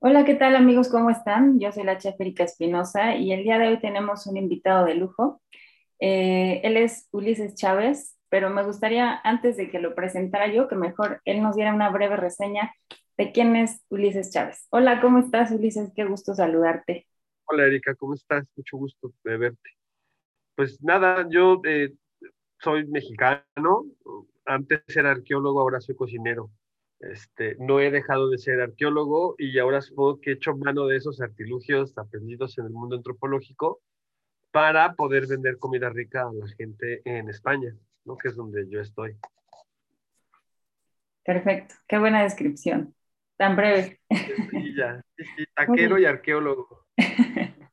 Hola, ¿qué tal amigos? ¿Cómo están? Yo soy la chef Erika Espinosa y el día de hoy tenemos un invitado de lujo. Eh, él es Ulises Chávez, pero me gustaría, antes de que lo presentara yo, que mejor él nos diera una breve reseña de quién es Ulises Chávez. Hola, ¿cómo estás Ulises? Qué gusto saludarte. Hola Erika, ¿cómo estás? Mucho gusto de verte. Pues nada, yo eh, soy mexicano, antes era arqueólogo, ahora soy cocinero. Este, no he dejado de ser arqueólogo y ahora supongo que he hecho mano de esos artilugios aprendidos en el mundo antropológico para poder vender comida rica a la gente en España, ¿no? que es donde yo estoy. Perfecto, qué buena descripción, tan breve. Sí, ya, sí, taquero y arqueólogo.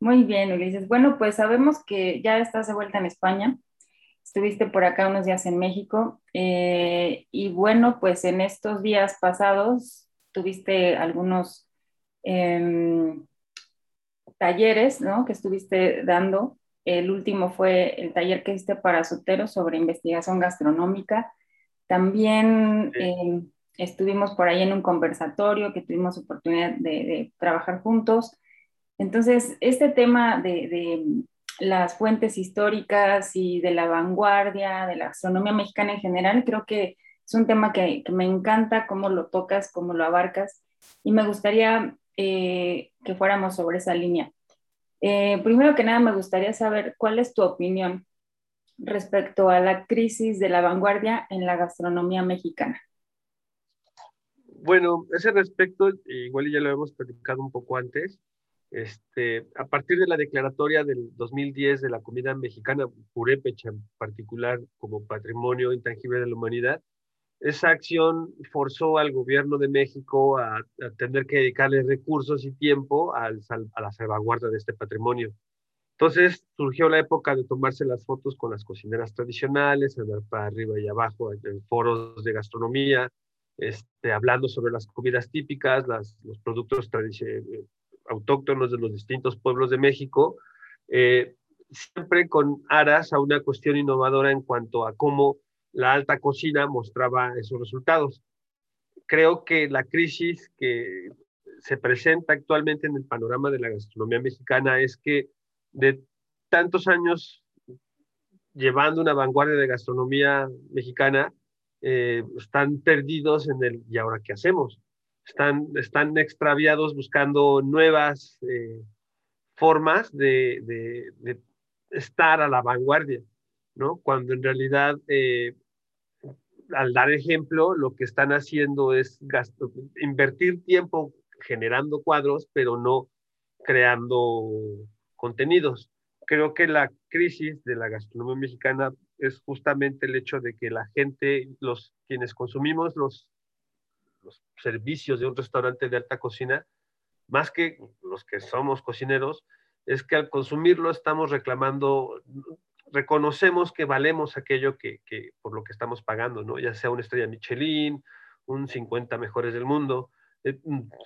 Muy bien, Ulises. Bueno, pues sabemos que ya estás de vuelta en España estuviste por acá unos días en México eh, y bueno, pues en estos días pasados tuviste algunos em, talleres, ¿no? Que estuviste dando. El último fue el taller que hiciste para solteros sobre investigación gastronómica. También em, estuvimos por ahí en un conversatorio que tuvimos oportunidad de, trabajar juntos. Entonces, este tema de las fuentes históricas y de la vanguardia, de la gastronomía mexicana en general, creo que es un tema que, me encanta cómo lo tocas, cómo lo abarcas y me gustaría eh, que fuéramos sobre esa línea. Eh, primero que nada, me gustaría saber cuál es tu opinión respecto a la crisis de la vanguardia en la gastronomía mexicana. Bueno, ese respecto, igual ya lo hemos platicado un poco antes, este, a partir de la declaratoria del 2010 de la comida mexicana, purépecha en particular, como patrimonio intangible de la humanidad, esa acción forzó al gobierno de México a, tener que dedicarle recursos y tiempo a la salvaguarda de este patrimonio. Entonces surgió la época de tomarse las fotos con las cocineras tradicionales, andar para arriba y abajo en foros de gastronomía, este, hablando sobre las comidas típicas, las, los productos tradicionales autóctonos de los distintos pueblos de México, eh, siempre con aras a una cuestión innovadora en cuanto a cómo la alta cocina mostraba esos resultados. Creo que la crisis que se presenta actualmente en el panorama de la gastronomía mexicana es que de tantos años llevando una vanguardia de gastronomía mexicana, eh, están perdidos en el ¿y ahora qué hacemos? Están, están extraviados buscando nuevas eh, formas de, de, estar a la vanguardia, ¿no? Cuando en realidad, eh, al dar ejemplo, lo que están haciendo es gasto, invertir tiempo generando cuadros, pero no creando contenidos. Creo que la crisis de la gastronomía mexicana es justamente el hecho de que la gente, los quienes consumimos los los servicios de un restaurante de alta cocina, más que los que somos cocineros, es que al consumirlo estamos reclamando, reconocemos que valemos aquello que, que, por lo que estamos pagando, ¿no? Ya sea una estrella Michelin, un 50 mejores del mundo. Eh,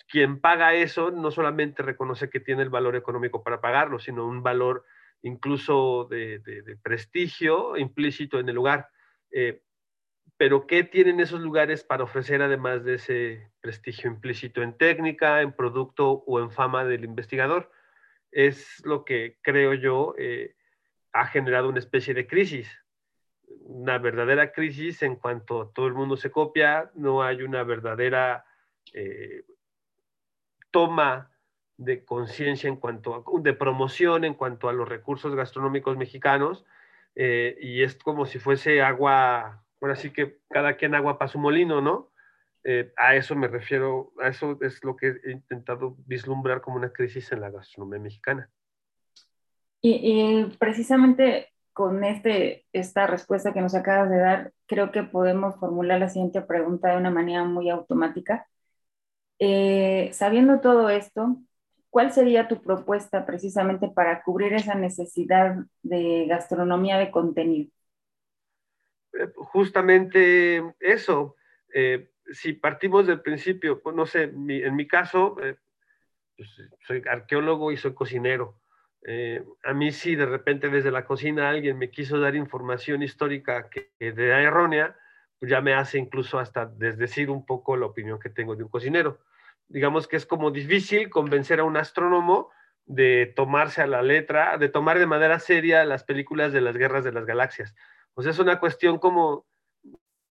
quien paga eso no solamente reconoce que tiene el valor económico para pagarlo, sino un valor incluso de, de, prestigio implícito en el lugar. Eh, pero ¿qué tienen esos lugares para ofrecer además de ese prestigio implícito en técnica, en producto o en fama del investigador? Es lo que creo yo eh, ha generado una especie de crisis, una verdadera crisis en cuanto todo el mundo se copia, no hay una verdadera eh, toma de conciencia en cuanto a, de promoción en cuanto a los recursos gastronómicos mexicanos, eh, y es como si fuese agua ahora sí que cada quien agua para su molino, ¿no? Eh, a eso me refiero, a eso es lo que he intentado vislumbrar como una crisis en la gastronomía mexicana. Y, precisamente con este, esta respuesta que nos acabas de dar, creo que podemos formular la siguiente pregunta de una manera muy automática. Eh, sabiendo todo esto, ¿cuál sería tu propuesta precisamente para cubrir esa necesidad de gastronomía de contenido? Eh, justamente eso. Eh, si partimos del principio, pues, no sé, en mi caso, eh, pues, soy arqueólogo y soy cocinero. a mí sí, de repente desde la cocina alguien me quiso dar información histórica que, que era errónea, pues ya me hace incluso hasta desdecir un poco la opinión que tengo de un cocinero. digamos que es como difícil convencer a un astrónomo de tomarse a la letra, de tomar de manera seria las películas de las guerras de las galaxias. Sea, es una cuestión como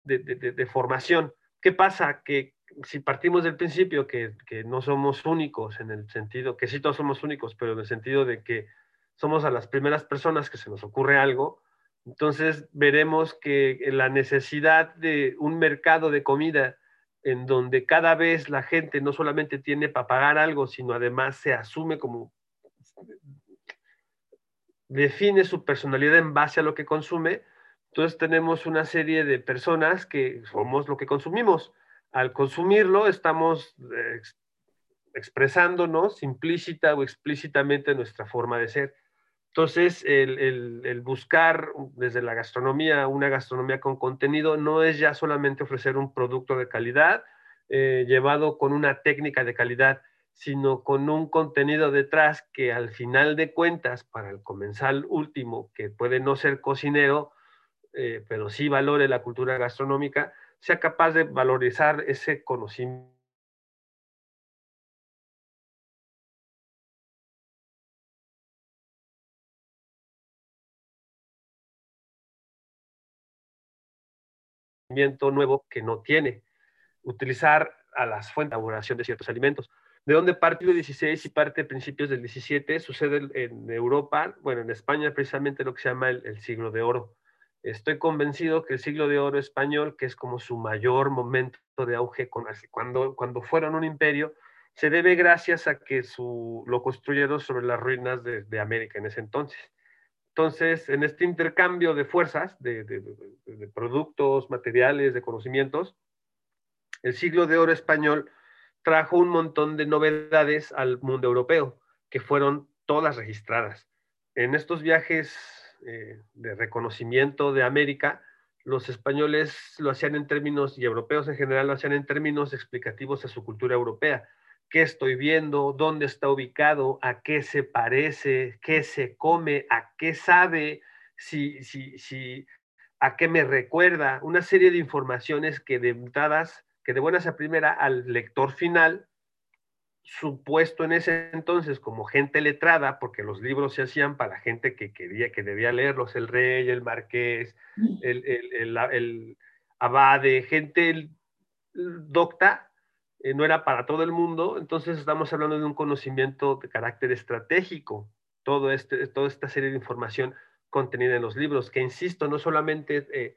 de, formación. ¿Qué pasa? Que si partimos del principio que, que, no somos únicos en el sentido, que sí todos somos únicos, pero en el sentido de que somos a las primeras personas que se nos ocurre algo, entonces veremos que la necesidad de un mercado de comida en donde cada vez la gente no solamente tiene para pagar algo, sino además se asume como define su personalidad en base a lo que consume, entonces tenemos una serie de personas que somos lo que consumimos. Al consumirlo estamos eh, expresándonos implícita o explícitamente nuestra forma de ser. Entonces, el, buscar desde la gastronomía una gastronomía con contenido no es ya solamente ofrecer un producto de calidad eh, llevado con una técnica de calidad, sino con un contenido detrás que al final de cuentas, para el comensal último, que puede no ser cocinero, eh, pero sí valore la cultura gastronómica, sea capaz de valorizar ese conocimiento nuevo que no tiene. Utilizar a las fuentes de elaboración de ciertos alimentos. De dónde parte el 16 y parte de principios del 17, sucede en Europa, bueno, en España precisamente lo que se llama el, siglo de oro. Estoy convencido que el siglo de oro español, que es como su mayor momento de auge, cuando, fueron un imperio, se debe gracias a que lo construyeron sobre las ruinas de América en ese entonces. Entonces, en este intercambio de fuerzas, de, productos, materiales, de conocimientos, el siglo de oro español trajo un montón de novedades al mundo europeo, que fueron todas registradas. En estos viajes eh, de reconocimiento de América, los españoles lo hacían en términos, y europeos en general lo hacían en términos explicativos a su cultura europea. Qué estoy viendo, dónde está ubicado, a qué se parece, qué se come, a qué sabe, si, si, si, a qué me recuerda, una serie de informaciones que de que de buenas a primera al lector final, supuesto en ese entonces como gente letrada, porque los libros se hacían para gente que quería, que debía leerlos, el rey, el marqués, el, el, el, el abade, gente docta, eh, no era para todo el mundo, entonces estamos hablando de un conocimiento de carácter estratégico, todo este, toda esta serie de información contenida en los libros, que insisto, no solamente eh,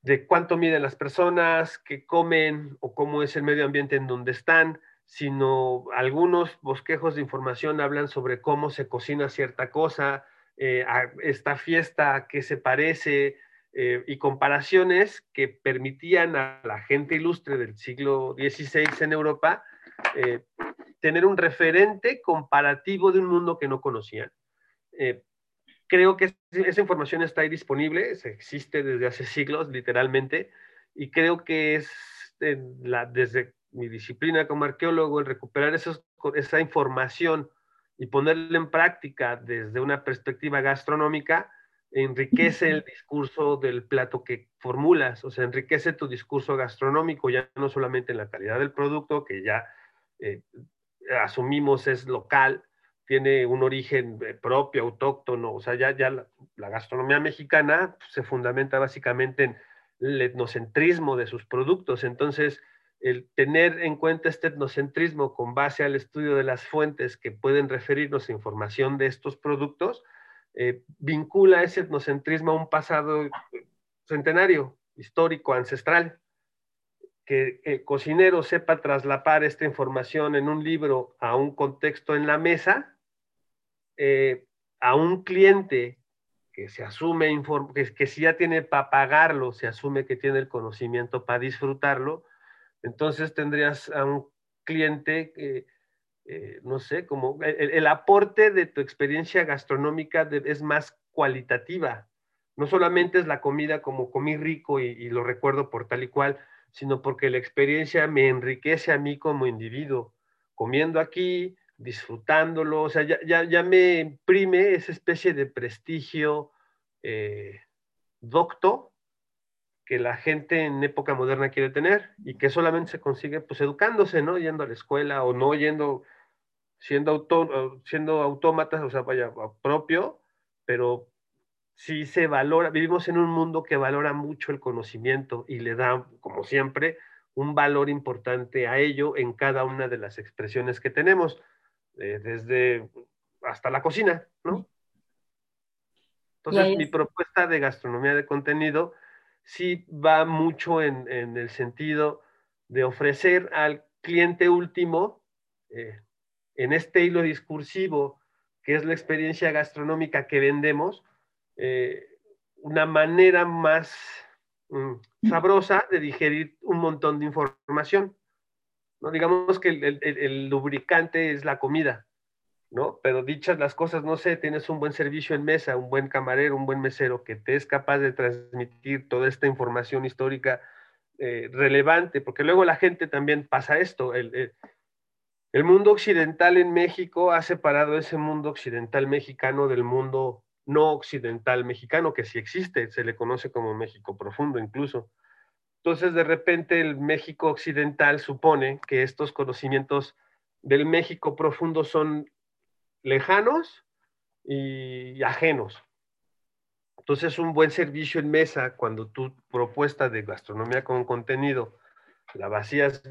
de cuánto miden las personas, qué comen o cómo es el medio ambiente en donde están, sino algunos bosquejos de información hablan sobre cómo se cocina cierta cosa, eh, esta fiesta, a qué se parece, eh, y comparaciones que permitían a la gente ilustre del siglo XVI en Europa eh, tener un referente comparativo de un mundo que no conocían. Creo que esa información está ahí disponible, existe desde hace siglos, literalmente, y creo que es la, desde mi disciplina como arqueólogo el recuperar esa información y ponerla en práctica desde una perspectiva gastronómica, enriquece el discurso del plato que formulas, o sea, enriquece tu discurso gastronómico, ya no solamente en la calidad del producto, que ya eh, asumimos es local, tiene un origen eh, propio, autóctono, o sea, ya, ya la, gastronomía mexicana se fundamenta básicamente en el etnocentrismo de sus productos, entonces el tener en cuenta este etnocentrismo con base al estudio de las fuentes que pueden referirnos a información de estos productos, eh, vincula ese etnocentrismo a un pasado centenario, histórico, ancestral. Que el cocinero sepa traslapar esta información en un libro a un contexto en la mesa, eh, a un cliente que se asume, que, que si ya tiene para pagarlo, se asume que tiene el conocimiento para disfrutarlo, entonces tendrías a un cliente que eh, no sé, como el, aporte de tu experiencia gastronómica es más cualitativa. No solamente es la comida como comí rico y, lo recuerdo por tal y cual, sino porque la experiencia me enriquece a mí como individuo. Comiendo aquí, disfrutándolo, o sea, ya, me imprime esa especie de prestigio eh, docto que la gente en época moderna quiere tener y que solamente se consigue pues educándose, ¿no? Yendo a la escuela o no yendo, siendo, auto, siendo autómatas, o sea, vaya, propio, pero sí se valora, vivimos en un mundo que valora mucho el conocimiento y le da, como siempre, un valor importante a ello en cada una de las expresiones que tenemos, eh, desde hasta la cocina, ¿no? Entonces, mi propuesta de gastronomía de contenido sí va mucho en, el sentido de ofrecer al cliente último, eh, en este hilo discursivo, que es la experiencia gastronómica que vendemos, eh, una manera más mm, sabrosa de digerir un montón de información. ¿no? Digamos que el lubricante es la comida, ¿no? Pero dichas las cosas, no sé, tienes un buen servicio en mesa, un buen camarero, un buen mesero que te es capaz de transmitir toda esta información histórica eh, relevante, porque luego la gente también pasa esto. El, el, mundo occidental en México ha separado ese mundo occidental mexicano del mundo no occidental mexicano, que sí existe, se le conoce como México profundo incluso. Entonces, de repente, el México occidental supone que estos conocimientos del México profundo son lejanos y ajenos. Entonces, un buen servicio en mesa, cuando tu propuesta de gastronomía con contenido la vacías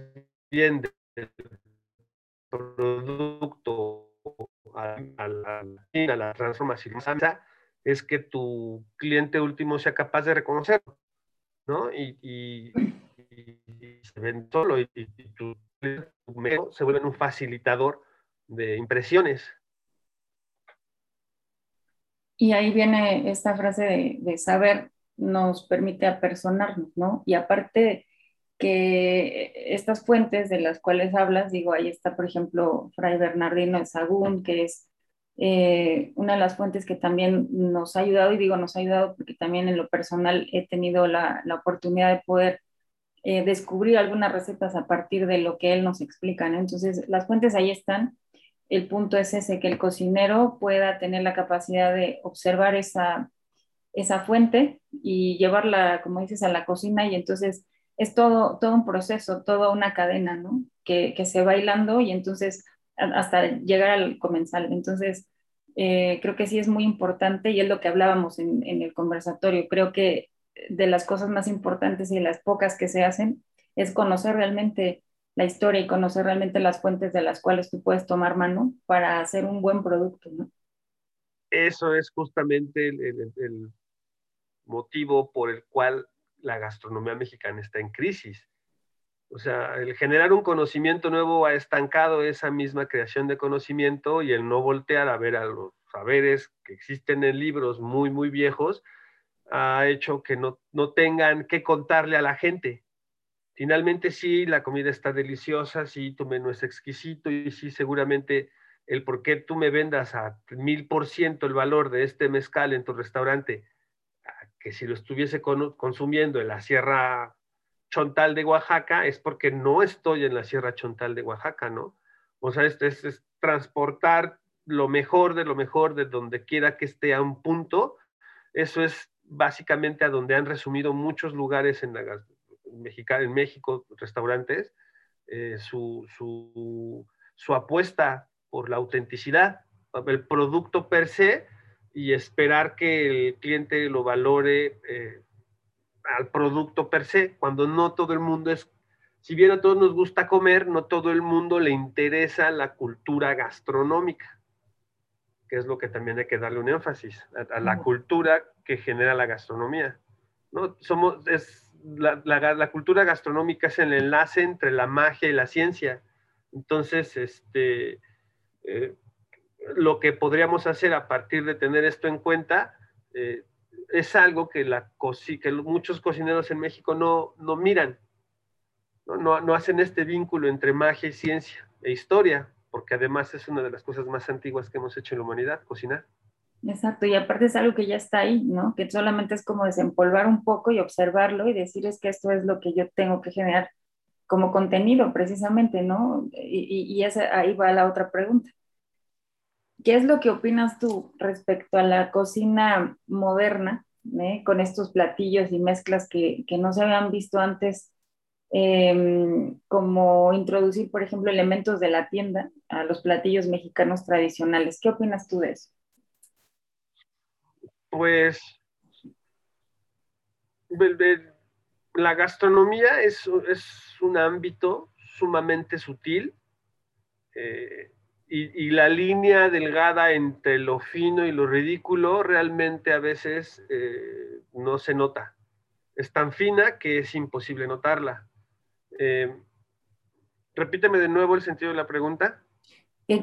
bien del producto a, la, a la transformación, es que tu cliente último sea capaz de reconocerlo, ¿no? Y, se ven solo y, tu se vuelve un facilitador de impresiones. Y ahí viene esta frase de, saber nos permite apersonarnos, ¿no? Y aparte que estas fuentes de las cuales hablas, digo, ahí está, por ejemplo, Fray Bernardino de Sagún, que es eh, una de las fuentes que también nos ha ayudado, y digo nos ha ayudado porque también en lo personal he tenido la, oportunidad de poder eh, descubrir algunas recetas a partir de lo que él nos explica, ¿no? Entonces, las fuentes ahí están el punto es ese, que el cocinero pueda tener la capacidad de observar esa, esa fuente y llevarla, como dices, a la cocina y entonces es todo, todo un proceso, toda una cadena, ¿no? Que, que se va hilando y entonces hasta llegar al comensal. Entonces, eh, creo que sí es muy importante y es lo que hablábamos en, en el conversatorio. Creo que de las cosas más importantes y de las pocas que se hacen es conocer realmente la historia y conocer realmente las fuentes de las cuales tú puedes tomar mano para hacer un buen producto. Eso es justamente el, motivo por el cual la gastronomía mexicana está en crisis. O sea, el generar un conocimiento nuevo ha estancado esa misma creación de conocimiento y el no voltear a ver a los saberes que existen en libros muy, muy viejos ha hecho que no, no tengan que contarle a la gente. Finalmente sí, la comida está deliciosa, sí, tu menú es exquisito y sí, seguramente el por qué tú me vendas a mil por ciento el valor de este mezcal en tu restaurante, que si lo estuviese consumiendo en la Sierra Chontal de Oaxaca, es porque no estoy en la Sierra Chontal de Oaxaca, ¿no? O sea, es, es transportar lo mejor de lo mejor de donde quiera que esté a un punto. Eso es básicamente a donde han resumido muchos lugares en la, en México, restaurantes, eh, su, apuesta por la autenticidad, el producto per se, y esperar que el cliente lo valore eh, al producto per se, cuando no todo el mundo es, si bien a todos nos gusta comer, no todo el mundo le interesa la cultura gastronómica, que es lo que también hay que darle un énfasis, a, la cultura que genera la gastronomía. ¿no? Somos, es, la, cultura gastronómica es el enlace entre la magia y la ciencia. Entonces, este, eh, lo que podríamos hacer a partir de tener esto en cuenta eh, es algo que, la que muchos cocineros en México no, no miran, ¿no? No, hacen este vínculo entre magia y ciencia e historia, porque además es una de las cosas más antiguas que hemos hecho en la humanidad, cocinar. Exacto, y aparte es algo que ya está ahí, ¿no? Que solamente es como desempolvar un poco y observarlo y decir es que esto es lo que yo tengo que generar como contenido, precisamente, ¿no? Y, y ahí va la otra pregunta. ¿Qué es lo que opinas tú respecto a la cocina moderna ¿eh? con estos platillos y mezclas que, que no se habían visto antes, em, como introducir, por ejemplo, elementos de la tienda a los platillos mexicanos tradicionales. ¿Qué opinas tú de eso? Pues la gastronomía es, un ámbito sumamente sutil eh, y, la línea delgada entre lo fino y lo ridículo realmente a veces eh, no se nota. Es tan fina que es imposible notarla. Eh, repíteme de nuevo el sentido de la pregunta.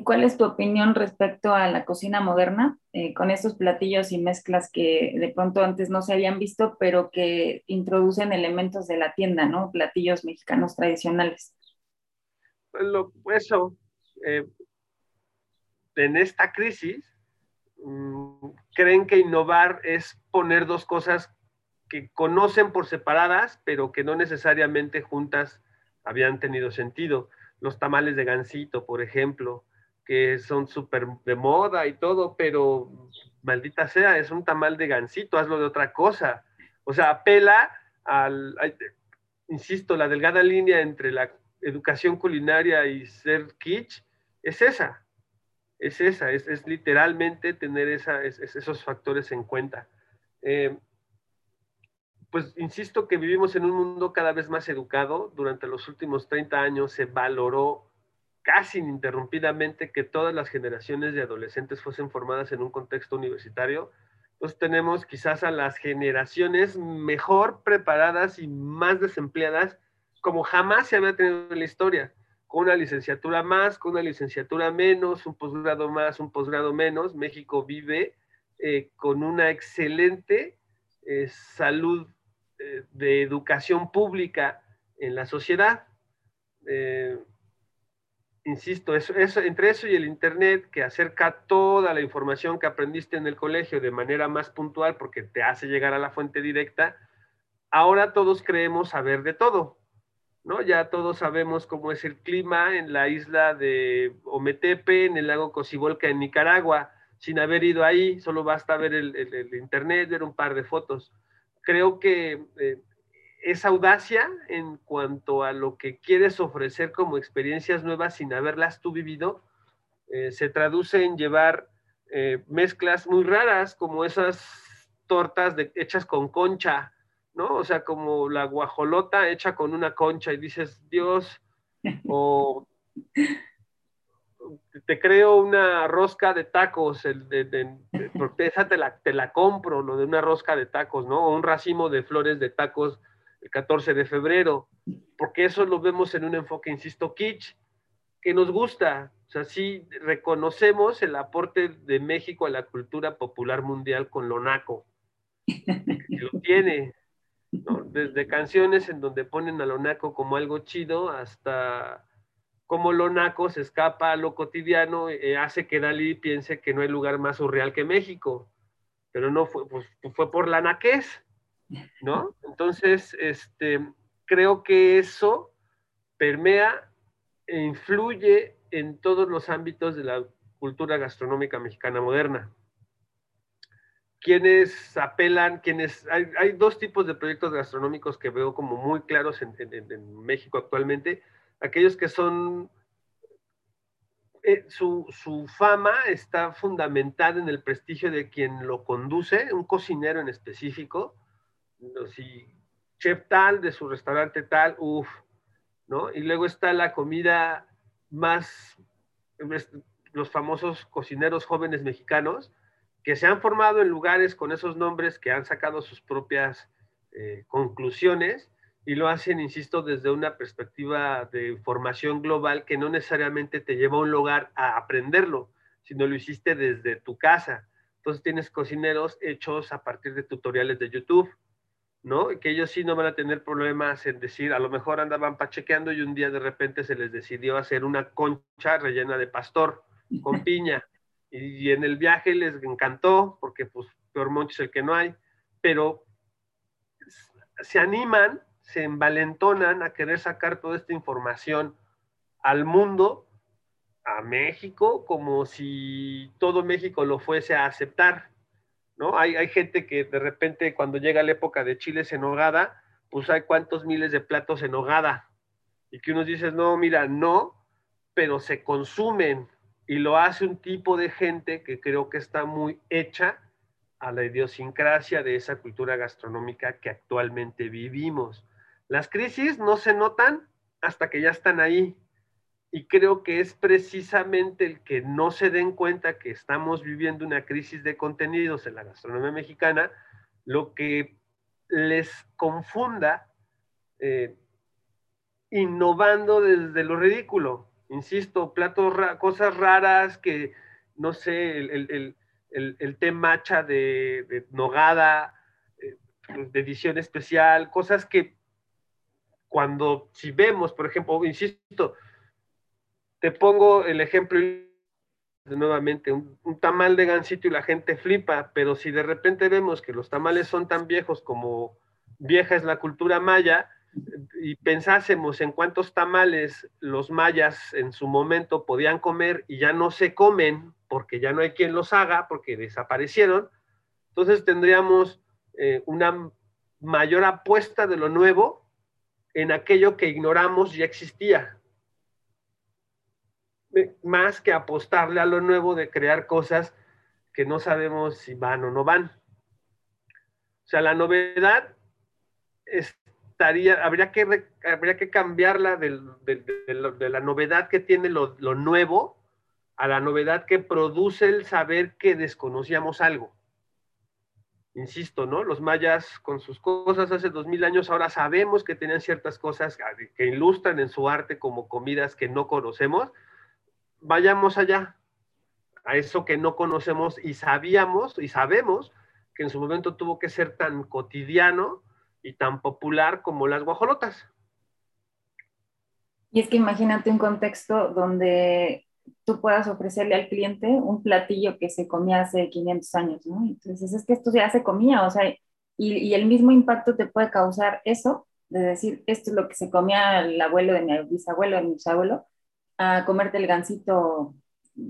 ¿Cuál es tu opinión respecto a la cocina moderna con estos platillos y mezclas que de pronto antes no se habían visto, pero que introducen elementos de la tienda, ¿no? Platillos mexicanos tradicionales. Lo, eso, eh, en esta crisis mm, creen que innovar es poner dos cosas que conocen por separadas, pero que no necesariamente juntas habían tenido sentido. Los tamales de gansito, por ejemplo, que son súper de moda y todo, pero maldita sea, es un tamal de gansito, hazlo de otra cosa. O sea, apela al, insisto, la delgada línea entre la educación culinaria y ser kitsch es esa, es esa, es, literalmente tener esos factores en cuenta. Eh, pues insisto que vivimos en un mundo cada vez más educado. Durante los últimos 30 años se valoró casi ininterrumpidamente que todas las generaciones de adolescentes fuesen formadas en un contexto universitario. Entonces tenemos quizás a las generaciones mejor preparadas y más desempleadas como jamás se había tenido en la historia con una licenciatura más, con una licenciatura menos, un posgrado más, un posgrado menos. México vive eh, con una excelente eh, salud eh, de educación pública en la sociedad. Insisto, entre eso y el Internet, que acerca toda la información que aprendiste en el colegio de manera más puntual porque te hace llegar a la fuente directa, ahora todos creemos saber de todo ¿no? Ya todos sabemos cómo es el clima en la isla de Ometepe, en el lago Cocibolca, en Nicaragua, sin haber ido ahí, solo basta ver el, internet, ver un par de fotos. Creo que eh, esa audacia en cuanto a lo que quieres ofrecer como experiencias nuevas sin haberlas tú vivido, eh, se traduce en llevar eh, mezclas muy raras como esas tortas hechas con concha, ¿no? O sea, como la guajolota hecha con una concha y dices, Dios, o te creo una rosca de tacos, el de, esa te la, te la compro, lo de una rosca de tacos, ¿no? O un racimo de flores de tacos el 14 de febrero, porque eso lo vemos en un enfoque, insisto, kitsch, que nos gusta. O sea, sí reconocemos el aporte de México a la cultura popular mundial con lo naco. lo tiene, desde canciones en donde ponen a Lonaco como algo chido hasta cómo Lonaco se escapa a lo cotidiano, eh, hace que Dalí piense que no hay lugar más surreal que México, pero no fue, pues, fue por la naquez, ¿no? Entonces, este, creo que eso permea e influye en todos los ámbitos de la cultura gastronómica mexicana moderna quienes apelan, quienes, hay, dos tipos de proyectos gastronómicos que veo como muy claros en, México actualmente, aquellos que son, eh, su, fama está fundamentada en el prestigio de quien lo conduce, un cocinero en específico, si chef tal de su restaurante tal, uff, ¿no? Y luego está la comida más, los famosos cocineros jóvenes mexicanos, que se han formado en lugares con esos nombres que han sacado sus propias eh, conclusiones y lo hacen, insisto, desde una perspectiva de formación global que no necesariamente te lleva a un lugar a aprenderlo, sino lo hiciste desde tu casa. Entonces tienes cocineros hechos a partir de tutoriales de YouTube, ¿no? Que ellos sí no van a tener problemas en decir, a lo mejor andaban pachequeando y un día de repente se les decidió hacer una concha rellena de pastor con piña y, en el viaje les encantó, porque pues peor moncho es el que no hay, pero se animan, se envalentonan a querer sacar toda esta información al mundo, a México, como si todo México lo fuese a aceptar. Hay, hay gente que de repente cuando llega la época de chiles en hogada, pues hay cuántos miles de platos en hogada. Y que unos dices, no, mira, no, pero se consumen y lo hace un tipo de gente que creo que está muy hecha a la idiosincrasia de esa cultura gastronómica que actualmente vivimos. Las crisis no se notan hasta que ya están ahí. Y creo que es precisamente el que no se den cuenta que estamos viviendo una crisis de contenidos en la gastronomía mexicana, lo que les confunda eh, innovando desde lo ridículo. Insisto, platos, cosas raras que, no sé, el, el, té matcha de, nogada, eh, de edición especial, cosas que cuando, si vemos, por ejemplo, insisto, te pongo el ejemplo nuevamente, un, tamal de gansito y la gente flipa, pero si de repente vemos que los tamales son tan viejos como vieja es la cultura maya, y pensásemos en cuántos tamales los mayas en su momento podían comer y ya no se comen porque ya no hay quien los haga, porque desaparecieron, entonces tendríamos eh, una mayor apuesta de lo nuevo en aquello que ignoramos ya existía. Más que apostarle a lo nuevo de crear cosas que no sabemos si van o no van. O sea, la novedad estaría, habría que, habría que cambiarla de, la novedad que tiene lo nuevo a la novedad que produce el saber que desconocíamos algo insisto, ¿no? Los mayas con sus cosas hace dos mil años, ahora sabemos que tenían ciertas cosas que ilustran en su arte como comidas que no conocemos. Vayamos allá, a eso que no conocemos y sabíamos y sabemos que en su momento tuvo que ser tan cotidiano y tan popular como las guajolotas. Y es que imagínate un contexto donde tú puedas ofrecerle al cliente un platillo que se comía hace 500 años, ¿no? Entonces es que esto ya se comía, o sea, y, el mismo impacto te puede causar eso, de decir, esto es lo que se comía el abuelo de mi bisabuelo, de mi bisabuelo, a comerte el gansito,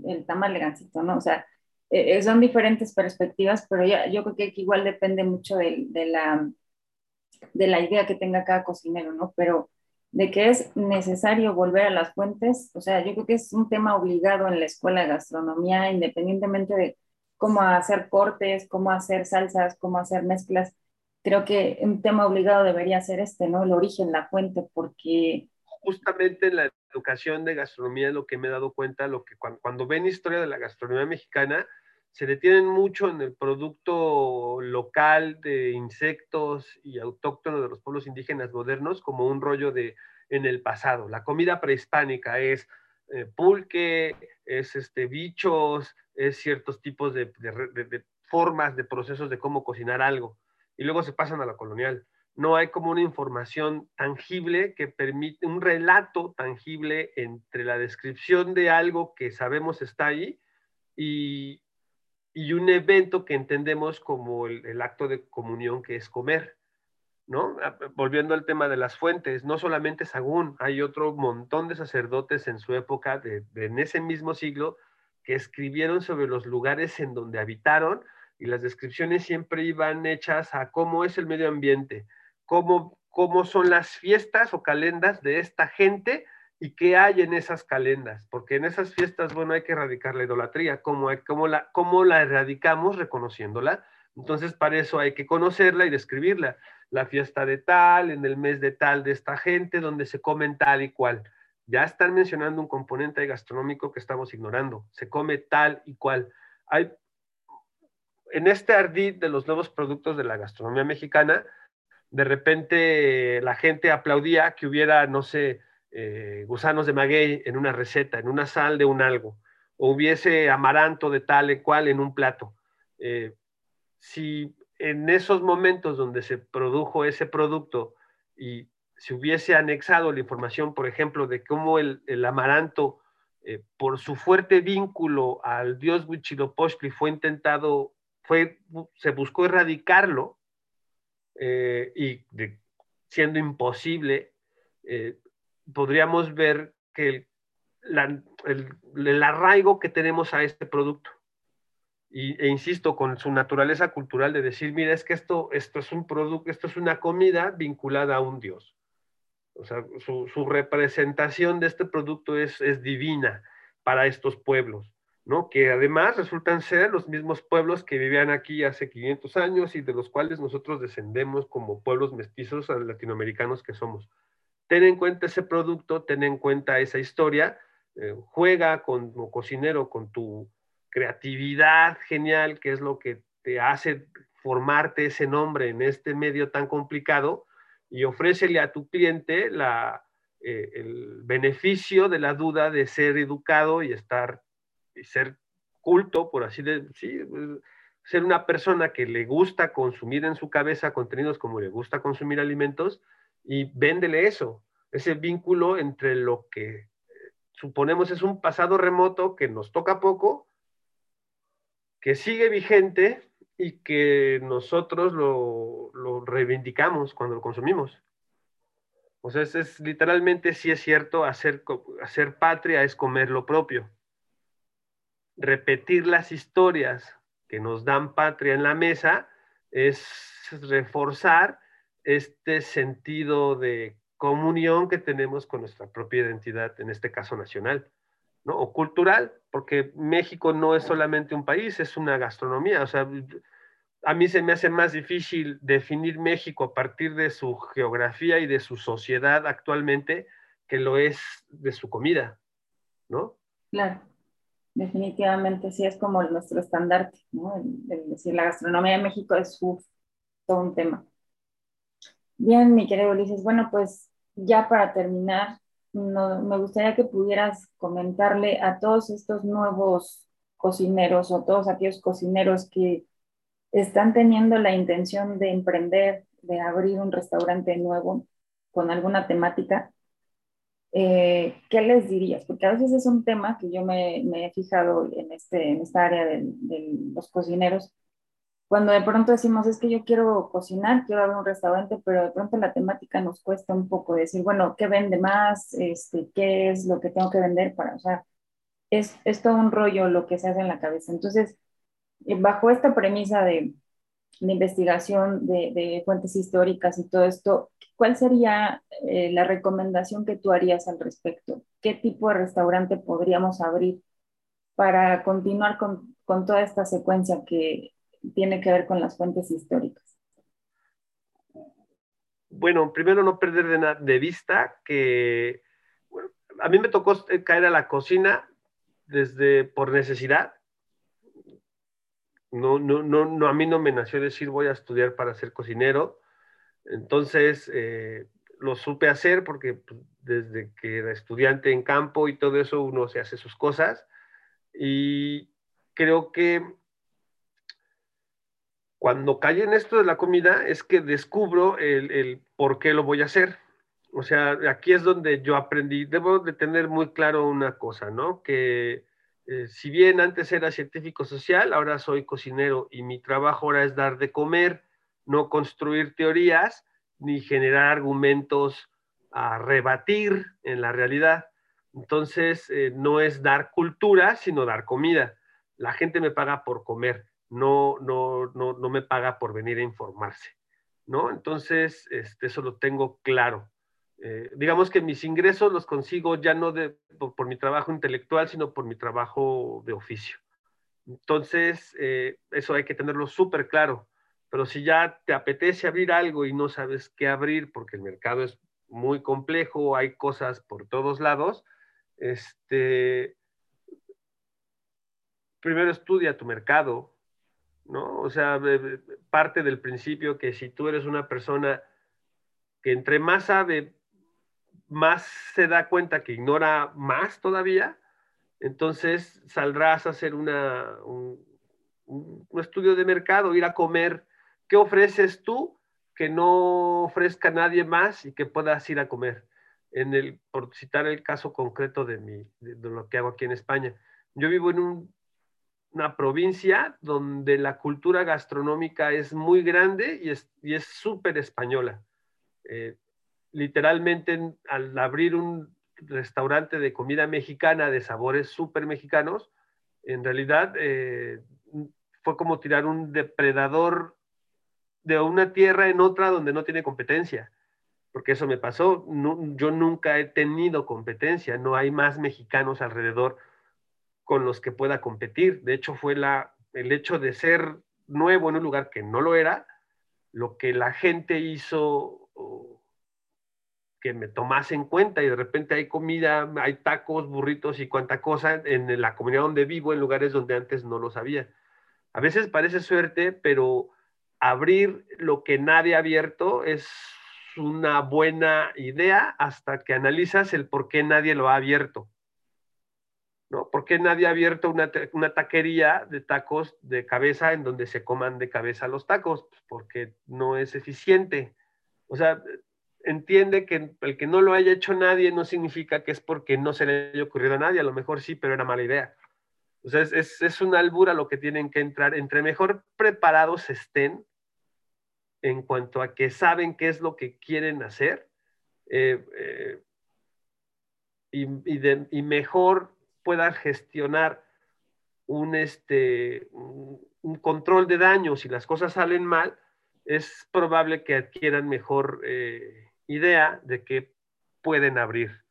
el tamal de gansito, ¿no? O sea, eh, son diferentes perspectivas, pero ya, yo creo que igual depende mucho de, de, la, de la idea que tenga cada cocinero, ¿no? Pero de que es necesario volver a las fuentes, o sea, yo creo que es un tema obligado en la escuela de gastronomía, independientemente de cómo hacer cortes, cómo hacer salsas, cómo hacer mezclas. Creo que un tema obligado debería ser este, ¿no? El origen, la fuente, porque... Justamente en la educación de gastronomía lo que me he dado cuenta, lo que cuando, cuando ven historia de la gastronomía mexicana, se detienen mucho en el producto local de insectos y autóctono de los pueblos indígenas modernos como un rollo de en el pasado. La comida prehispánica es eh, pulque, es este, bichos, es ciertos tipos de, de, formas, de procesos de cómo cocinar algo. Y luego se pasan a la colonial. No hay como una información tangible que permite, un relato tangible entre la descripción de algo que sabemos está ahí y, y un evento que entendemos como el, acto de comunión que es comer, ¿no? Ah, volviendo al tema de las fuentes, no solamente Sagún, hay otro montón de sacerdotes en su época, de, en ese mismo siglo, que escribieron sobre los lugares en donde habitaron y las descripciones siempre iban hechas a cómo es el medio ambiente, cómo, cómo son las fiestas o calendas de esta gente y qué hay en esas calendas, porque en esas fiestas, bueno, hay que erradicar la idolatría, ¿cómo, cómo, la, cómo la erradicamos reconociéndola? Entonces, para eso hay que conocerla y describirla. La fiesta de tal, en el mes de tal de esta gente, donde se comen tal y cual. Ya están mencionando un componente gastronómico que estamos ignorando. Se come tal y cual. Hay, en este ardid de los nuevos productos de la gastronomía mexicana, de repente la gente aplaudía que hubiera, no sé, eh, gusanos de maguey en una receta, en una sal de un algo, o hubiese amaranto de tal y cual en un plato. Eh, si en esos momentos donde se produjo ese producto y se hubiese anexado la información, por ejemplo, de cómo el, amaranto, eh, por su fuerte vínculo al dios Huitzilopochtli, fue intentado, fue, se buscó erradicarlo, y siendo imposible, podríamos ver que el, arraigo que tenemos a este producto. e insisto, con su naturaleza cultural de decir, mira, es que esto, esto es un producto, esto es una comida vinculada a un dios. O sea, su, representación de este producto es, es, divina para estos pueblos, Que además resultan ser los mismos pueblos que vivían aquí hace 500 años y de los cuales nosotros descendemos como pueblos mestizos latinoamericanos que somos. Ten en cuenta ese producto, ten en cuenta esa historia, eh, juega como cocinero con tu creatividad genial, que es lo que te hace formarte ese nombre en este medio tan complicado y ofrécele a tu cliente la, eh, el beneficio de la duda de ser educado y estar ser culto, por así decirlo, ser una persona que le gusta consumir en su cabeza contenidos como le gusta consumir alimentos y véndele eso, ese vínculo entre lo que suponemos es un pasado remoto que nos toca poco que sigue vigente y que nosotros lo, reivindicamos cuando lo consumimos. O sea, es, literalmente, sí es cierto, hacer, hacer patria es comer lo propio. Repetir las historias que nos dan patria en la mesa es reforzar este sentido de comunión que tenemos con nuestra propia identidad, en este caso nacional. ¿no? O cultural, porque México no es solamente un país, es una gastronomía. O sea, a mí se me hace más difícil definir México a partir de su geografía y de su sociedad actualmente que lo es de su comida, ¿no? Claro, definitivamente sí es como nuestro estandarte, ¿no? decir, la gastronomía de México es todo un tema. Bien, mi querido Ulises, bueno, pues ya para terminar, me gustaría que pudieras comentarle a todos estos nuevos cocineros o todos aquellos cocineros que están teniendo la intención de emprender, de abrir un restaurante nuevo con alguna temática, eh, ¿qué les dirías? Porque a veces es un tema que yo me, he fijado en, este, en esta área de los cocineros, cuando de pronto decimos, es que yo quiero cocinar, quiero abrir un restaurante, pero de pronto la temática nos cuesta un poco decir, bueno, ¿qué vende más? Este, ¿Qué es lo que tengo que vender para? O sea, es, es todo un rollo lo que se hace en la cabeza. Entonces, eh, bajo esta premisa de, de investigación de, fuentes históricas y todo esto, ¿cuál sería eh, la recomendación que tú harías al respecto? ¿Qué tipo de restaurante podríamos abrir para continuar con, con toda esta secuencia que tiene que ver con las fuentes históricas? Bueno, primero no perder de, vista que a mí me tocó caer a la cocina desde por necesidad. No, no, no, a mí no me nació decir voy a estudiar para ser cocinero. Entonces, eh, lo supe hacer porque pues, desde que era estudiante en campo y todo eso uno se hace sus cosas. Y creo que cuando cae en esto de la comida es que descubro el, por qué lo voy a hacer. O sea, aquí es donde yo aprendí, debo de tener muy claro una cosa, ¿no? Que eh, si bien antes era científico social, ahora soy cocinero y mi trabajo ahora es dar de comer, no construir teorías ni generar argumentos a rebatir en la realidad. Entonces, eh, no es dar cultura, sino dar comida. La gente me paga por comer no, no, no, no me paga por venir a informarse, ¿no? Entonces, este, eso lo tengo claro. Eh, digamos que mis ingresos los consigo ya no de, por, mi trabajo intelectual, sino por mi trabajo de oficio. Entonces, eh, eso hay que tenerlo súper claro. Pero si ya te apetece abrir algo y no sabes qué abrir porque el mercado es muy complejo, hay cosas por todos lados, este, primero estudia tu mercado, ¿no? O sea, parte del principio que si tú eres una persona que entre más sabe, más se da cuenta que ignora más todavía, entonces saldrás a hacer una, un, estudio de mercado, ir a comer, ¿qué ofreces tú que no ofrezca nadie más y que puedas ir a comer? En el, por citar el caso concreto de, mi, de lo que hago aquí en España. Yo vivo en un una provincia donde la cultura gastronómica es muy grande y es súper española. Eh, literalmente al abrir un restaurante de comida mexicana de sabores súper mexicanos, en realidad eh, fue como tirar un depredador de una tierra en otra donde no tiene competencia, porque eso me pasó, yo nunca he tenido competencia, no hay más mexicanos alrededor con los que pueda competir, de hecho fue la, el hecho de ser nuevo en un lugar que no lo era, lo que la gente hizo que me tomase en cuenta y de repente hay comida, hay tacos, burritos y cuanta cosa en la comunidad donde vivo, en lugares donde antes no lo sabía. A veces parece suerte, pero abrir lo que nadie ha abierto es una buena idea hasta que analizas el por qué nadie lo ha abierto. ¿no? ¿Por qué nadie ha abierto una, una, taquería de tacos de cabeza en donde se coman de cabeza los tacos? Pues porque no es eficiente. O sea, entiende que el que no lo haya hecho nadie no significa que es porque no se le haya ocurrido a nadie, a lo mejor sí, pero era mala idea. O sea, es, es, una albura lo que tienen que entrar. Entre mejor preparados estén, en cuanto a que saben qué es lo que quieren hacer eh, eh, y, mejor puedan gestionar un, este, un, control de daños si las cosas salen mal, es probable que adquieran mejor eh, idea de que pueden abrir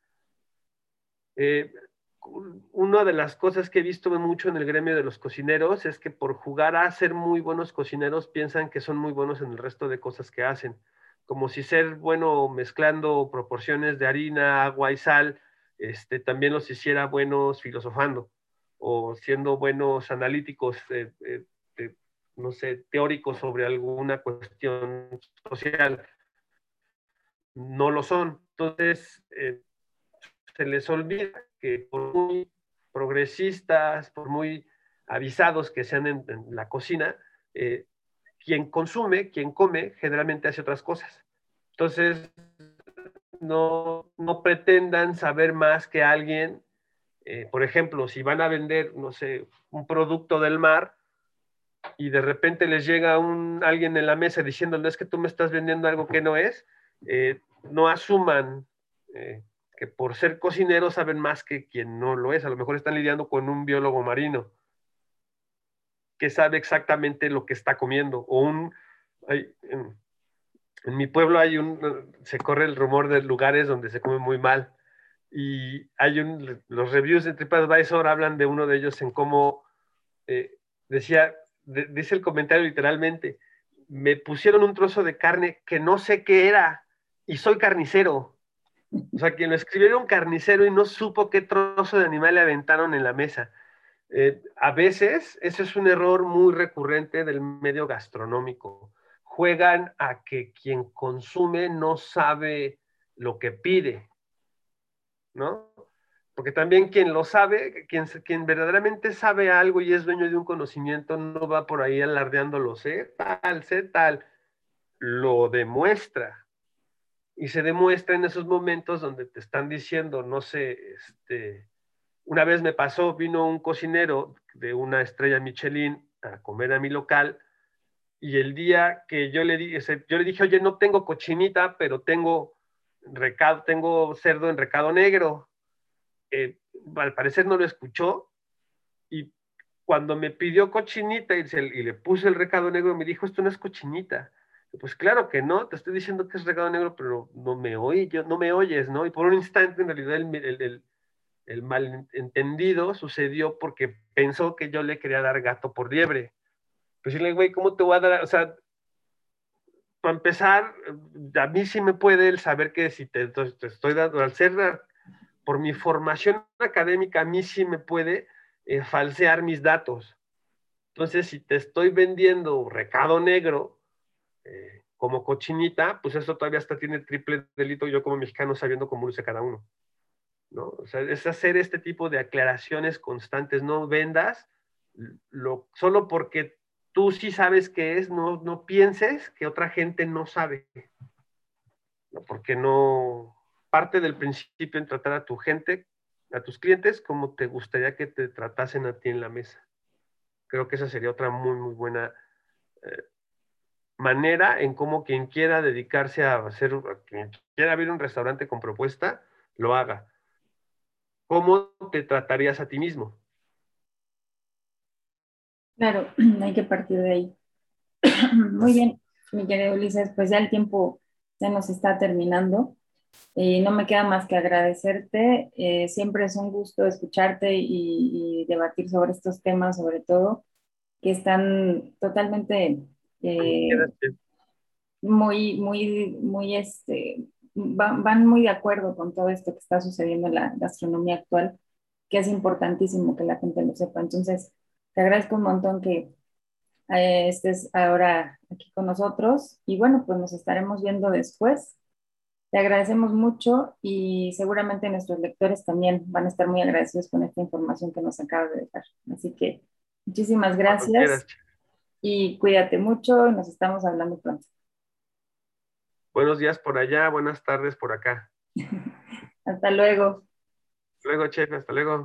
una de las cosas que he visto mucho en el gremio de los cocineros es que por jugar a ser muy buenos cocineros piensan que son muy buenos en el resto de cosas que hacen, como si ser bueno mezclando proporciones de harina, agua y sal, este, también los hiciera buenos filosofando o siendo buenos analíticos, eh, eh, no sé, teóricos sobre alguna cuestión social. No lo son. Entonces, eh, se les olvida que por muy progresistas, por muy avisados que sean en, la cocina, eh, quien consume, quien come, generalmente hace otras cosas. Entonces, no, no pretendan saber más que alguien. Eh, por ejemplo, si van a vender, no sé, un producto del mar y de repente les llega un, alguien en la mesa diciendo, no es que tú me estás vendiendo algo que no es, eh, no asuman que por ser cocineros saben más que quien no lo es. A lo mejor están lidiando con un biólogo marino que sabe exactamente lo que está comiendo. O un, en, mi pueblo hay un, se corre el rumor de lugares donde se come muy mal. Y hay un, los reviews de TripAdvisor hablan de uno de ellos en cómo eh, decía, dice el comentario literalmente, me pusieron un trozo de carne que no sé qué era y soy carnicero. O sea, quien lo escribieron carnicero y no supo qué trozo de animal le aventaron en la mesa. Eh, a veces, ese es un error muy recurrente del medio gastronómico. Juegan a que quien consume no sabe lo que pide, ¿no? Porque también quien lo sabe, quien, quien verdaderamente sabe algo y es dueño de un conocimiento, no va por ahí alardeándolo, sé tal, sé tal, lo demuestra y se demuestra en esos momentos donde te están diciendo, no sé, este, una vez me pasó, vino un cocinero de una estrella Michelin a comer a mi local y el día que yo le dije, yo le dije, oye, no tengo cochinita, pero tengo recado, tengo cerdo en recado negro. Eh, al parecer no lo escuchó y cuando me pidió cochinita y, y le puse el recado negro, me dijo, esto no es cochinita pues claro que no, te estoy diciendo que es regado negro, pero no me oyes, no me oyes, ¿no? Y por un instante, en realidad, el, el, malentendido sucedió porque pensó que yo le quería dar gato por liebre. Pues güey, ¿cómo te voy a dar? O sea, para empezar, a mí sí me puede el saber que si te, estoy dando, al ser, por mi formación académica, a mí sí me puede eh, falsear mis datos. Entonces, si te estoy vendiendo recado negro, eh, como cochinita, pues eso todavía hasta tiene triple delito yo como mexicano sabiendo cómo luce cada uno. ¿no? O sea, es hacer este tipo de aclaraciones constantes, no vendas lo, solo porque tú sí sabes qué es, no, no pienses que otra gente no sabe. ¿no? Porque no, parte del principio en tratar a tu gente, a tus clientes, como te gustaría que te tratasen a ti en la mesa. Creo que esa sería otra muy, muy buena eh, manera en cómo quien quiera dedicarse a hacer, quien quiera abrir un restaurante con propuesta, lo haga. ¿Cómo te tratarías a ti mismo? Claro, hay que partir de ahí. Muy bien, mi querido Ulises, pues ya el tiempo se nos está terminando. Y no me queda más que agradecerte. Eh, siempre es un gusto escucharte y, debatir sobre estos temas, sobre todo, que están totalmente eh, muy, muy, muy, este, van, van, muy de acuerdo con todo esto que está sucediendo en la gastronomía actual, que es importantísimo que la gente lo sepa. Entonces, te agradezco un montón que eh, estés ahora aquí con nosotros y bueno, pues nos estaremos viendo después. Te agradecemos mucho y seguramente nuestros lectores también van a estar muy agradecidos con esta información que nos acabas de dejar. Así que muchísimas gracias y cuídate mucho y nos estamos hablando pronto. Buenos días por allá, buenas tardes por acá. hasta luego. Hasta luego, chef, hasta luego.